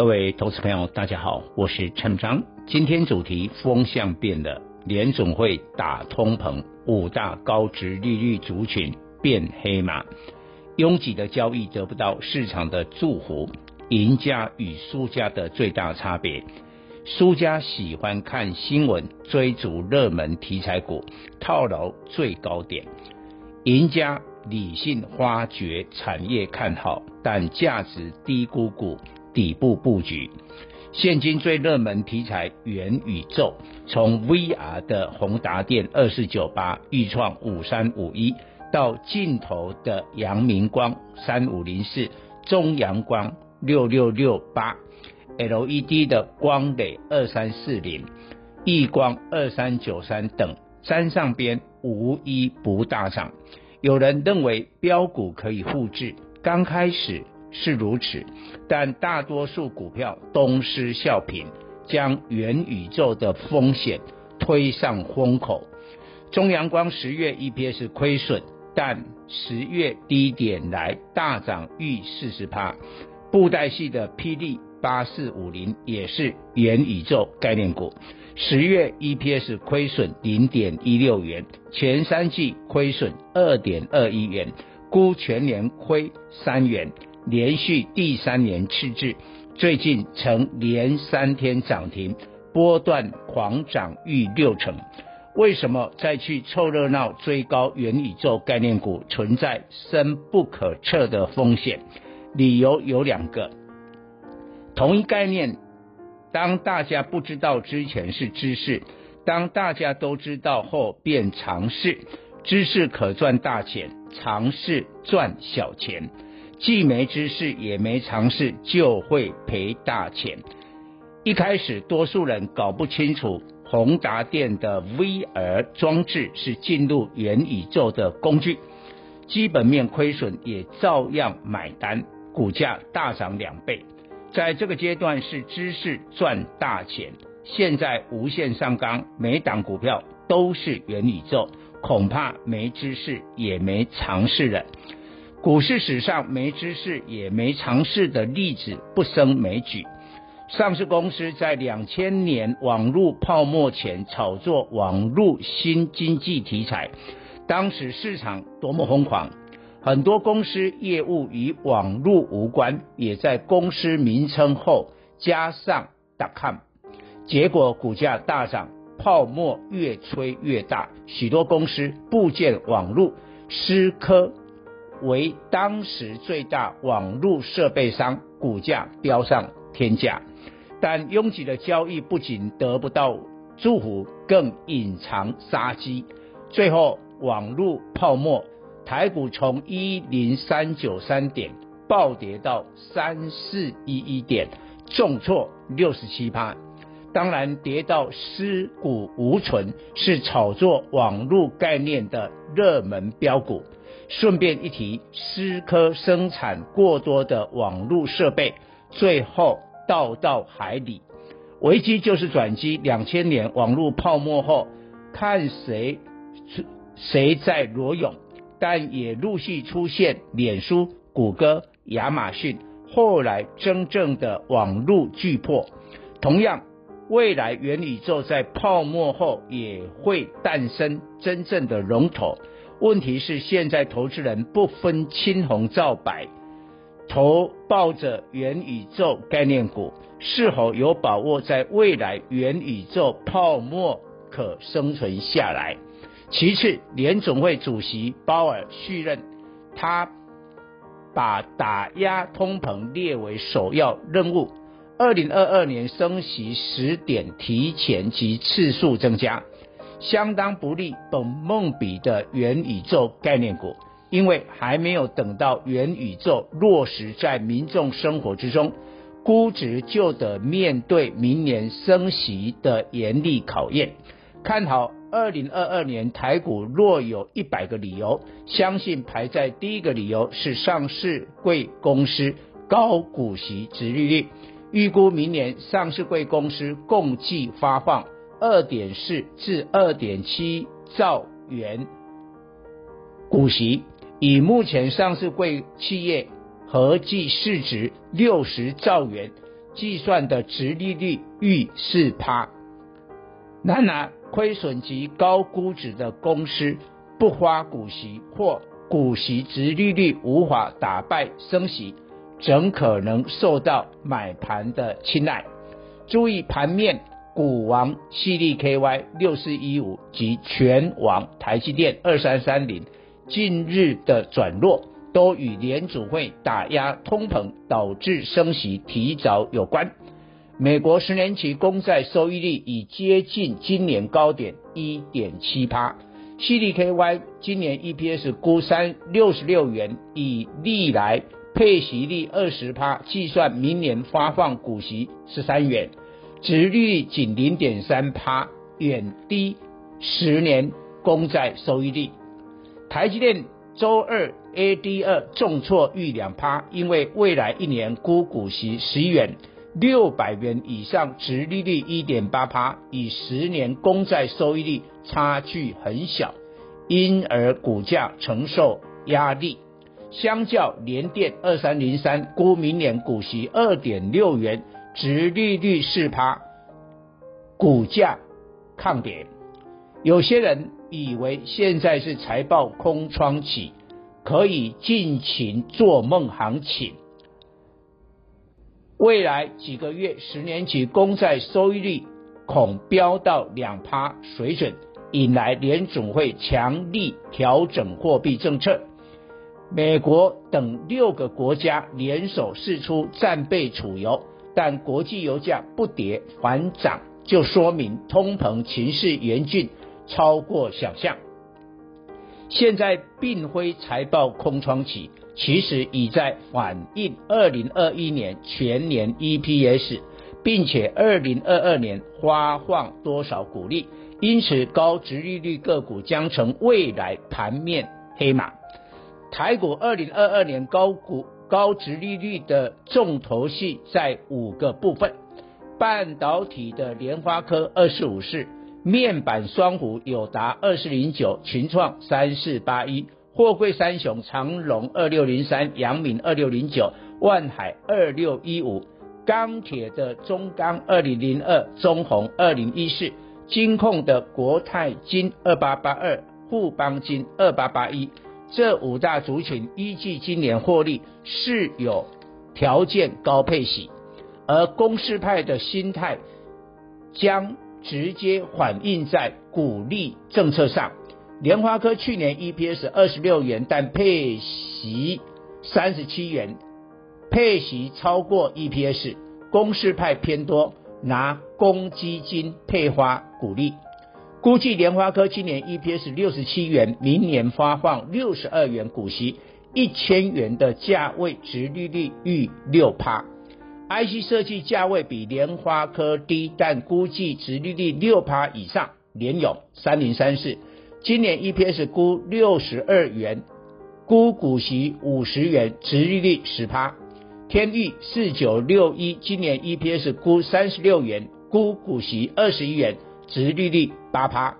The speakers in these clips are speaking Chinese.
各位投资朋友，大家好，我是陈章。今天主题风向变了，联总会打通膨，五大高值利率族群变黑马，拥挤的交易得不到市场的祝福，赢家与输家的最大差别，输家喜欢看新闻，追逐热门题材股，套牢最高点，赢家。理性发掘产业看好，但价值低估股底部布局。现今最热门题材元宇宙，从 VR 的宏达电二四九八、钰创五三五一，到镜头的阳明光三五零四、中阳光六六六八、LED 的光磊二三四零、亿光二三九三等，沾上边无一不大涨。有人认为标股可以复制，刚开始是如此，但大多数股票东施效颦，将元宇宙的风险推上风口。中阳光十月 EPS 亏损，但十月低点来大涨逾四十趴。布袋戏的霹雳八四五零也是元宇宙概念股。十月 EPS 亏损零点一六元，前三季亏损二点二一元，估全年亏三元，连续第三年赤字，最近曾连三天涨停，波段狂涨逾六成。为什么再去凑热闹追高元宇宙概念股存在深不可测的风险？理由有两个，同一概念。当大家不知道之前是知识，当大家都知道后变常识。知识可赚大钱，常识赚小钱。既没知识也没尝试，就会赔大钱。一开始多数人搞不清楚，宏达电的 VR 装置是进入元宇宙的工具，基本面亏损也照样买单，股价大涨两倍。在这个阶段是知识赚大钱，现在无限上纲，每档股票都是元宇宙，恐怕没知识也没尝试了。股市史上没知识也没尝试的例子不胜枚举。上市公司在两千年网络泡沫前炒作网络新经济题材，当时市场多么疯狂。很多公司业务与网络无关，也在公司名称后加上 .com，结果股价大涨，泡沫越吹越大，许多公司部件网络，思科为当时最大网络设备商，股价飙上天价，但拥挤的交易不仅得不到祝福，更隐藏杀机，最后网络泡沫。台股从一零三九三点暴跌到三四一一点，重挫六十七趴。当然，跌到尸骨无存，是炒作网络概念的热门标股。顺便一提，思科生产过多的网络设备，最后倒到海里。危机就是转机。两千年网络泡沫后，看谁谁在裸泳。但也陆续出现脸书、谷歌、亚马逊，后来真正的网络巨破。同样，未来元宇宙在泡沫后也会诞生真正的龙头。问题是，现在投资人不分青红皂白，投抱着元宇宙概念股，是否有把握在未来元宇宙泡沫可生存下来？其次，联总会主席鲍尔续任，他把打压通膨列为首要任务。二零二二年升息时点提前及次数增加，相当不利本梦比的元宇宙概念股，因为还没有等到元宇宙落实在民众生活之中，估值就得面对明年升息的严厉考验。看好二零二二年台股，若有一百个理由，相信排在第一个理由是上市贵公司高股息殖利率。预估明年上市贵公司共计发放二点四至二点七兆元股息，以目前上市柜企业合计市值六十兆元计算的殖利率逾四趴。然而，亏损及高估值的公司不发股息或股息殖利率无法打败升息，怎可能受到买盘的青睐？注意盘面，股王矽力 KY 六四一五及全王台积电二三三零近日的转弱，都与联储会打压通膨导致升息提早有关。美国十年期公债收益率已接近今年高点一点七趴，矽力 KY 今年 EPS 估三六十六元，以历来配息率二十趴计算，明年发放股息十三元，殖利率仅零点三趴，远低十年公债收益率。台积电周二 ADR 重挫逾两趴，因为未来一年估股息十元。六百元以上，殖利率一点八趴，与十年公债收益率差距很小，因而股价承受压力。相较联电二三零三，估明年股息二点六元，殖利率四趴，股价抗跌。有些人以为现在是财报空窗期，可以尽情做梦行情。未来几个月，十年期公债收益率恐飙到两趴水准，引来联总会强力调整货币政策。美国等六个国家联手释出战备储油，但国际油价不跌反涨，就说明通膨情势严峻，超过想象。现在并非财报空窗期。其实已在反映二零二一年全年 EPS，并且二零二二年发放多少股利，因此高值利率个股将成未来盘面黑马。台股二零二二年高股高值利率的重头戏在五个部分：半导体的联发科二四五四，面板双虎有达二四零九，群创三四八一。货柜三雄长荣二六零三、阳明二六零九、万海二六一五，钢铁的中钢二零零二、中红二零一四，金控的国泰金二八八二、富邦金二八八一，这五大族群依据今年获利是有条件高配息，而公司派的心态将直接反映在股利政策上。联发科去年 EPS 二十六元，但配息三十七元，配息超过 EPS，公司派偏多，拿公积金配发股利。估计联发科今年 EPS 六十七元，明年发放六十二元股息，一千元的价位，殖利率逾六趴。IC 设计价位比莲花科低，但估计殖利率六趴以上。联咏三零三四。今年 EPS 估六十二元，估股息五十元，殖利率十趴。天钰四九六一，今年 EPS 估三十六元，估股息二十一元，殖利率八趴。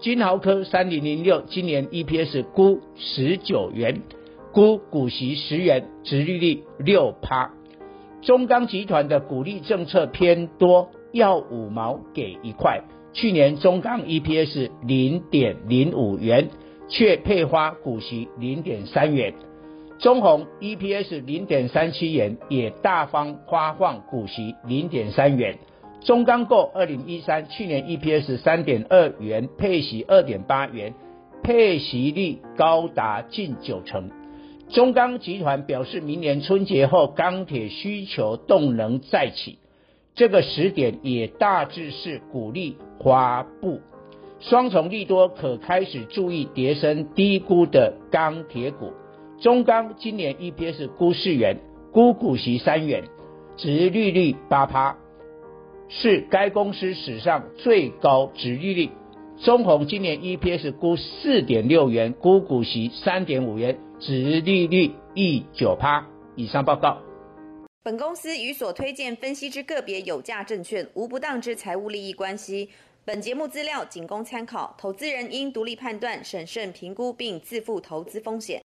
金豪科三零零六，今年 EPS 估十九元，估股息十元，殖利率六趴。中钢集团的股利政策偏多，要五毛给一块。去年中钢 EPS 零点零五元，却配发股息零点三元。中鸿 EPS 零点三七元，也大方发放股息零点三元。中钢构二零一三去年 EPS 三点二元，配息二点八元，配息率高达近九成。中钢集团表示，明年春节后钢铁需求动能再起。这个时点也大致是股利发布，双重利多可开始注意跌升低估的钢铁股。中钢今年 EPS 估四元，估股息三元。殖利率八趴，是该公司史上最高殖利率。中鸿今年 EPS 估四点六元，估股息三点五元，殖利率一九趴。以上报告。本公司与所推荐分析之个别有价证券无不当之财务利益关系。本节目资料仅供参考，投资人应独立判断、审慎评估并自负投资风险。